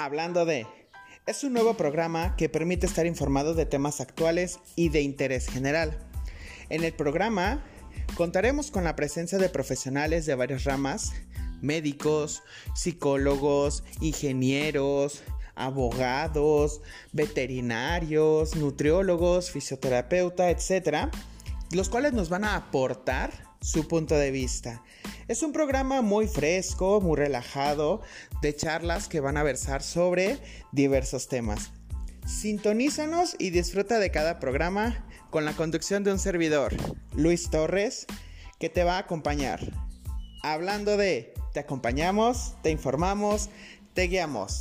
Hablando de... Es un nuevo programa que permite estar informado de temas actuales y de interés general. En el programa contaremos con la presencia de profesionales de varias ramas, médicos, psicólogos, ingenieros, abogados, veterinarios, nutriólogos, fisioterapeuta, etc., los cuales nos van a aportar su punto de vista. Es un programa muy fresco, muy relajado, de charlas que van a versar sobre diversos temas. Sintonízanos y disfruta de cada programa con la conducción de un servidor, Luis Torres, que te va a acompañar. Hablando de, te acompañamos, te informamos, te guiamos.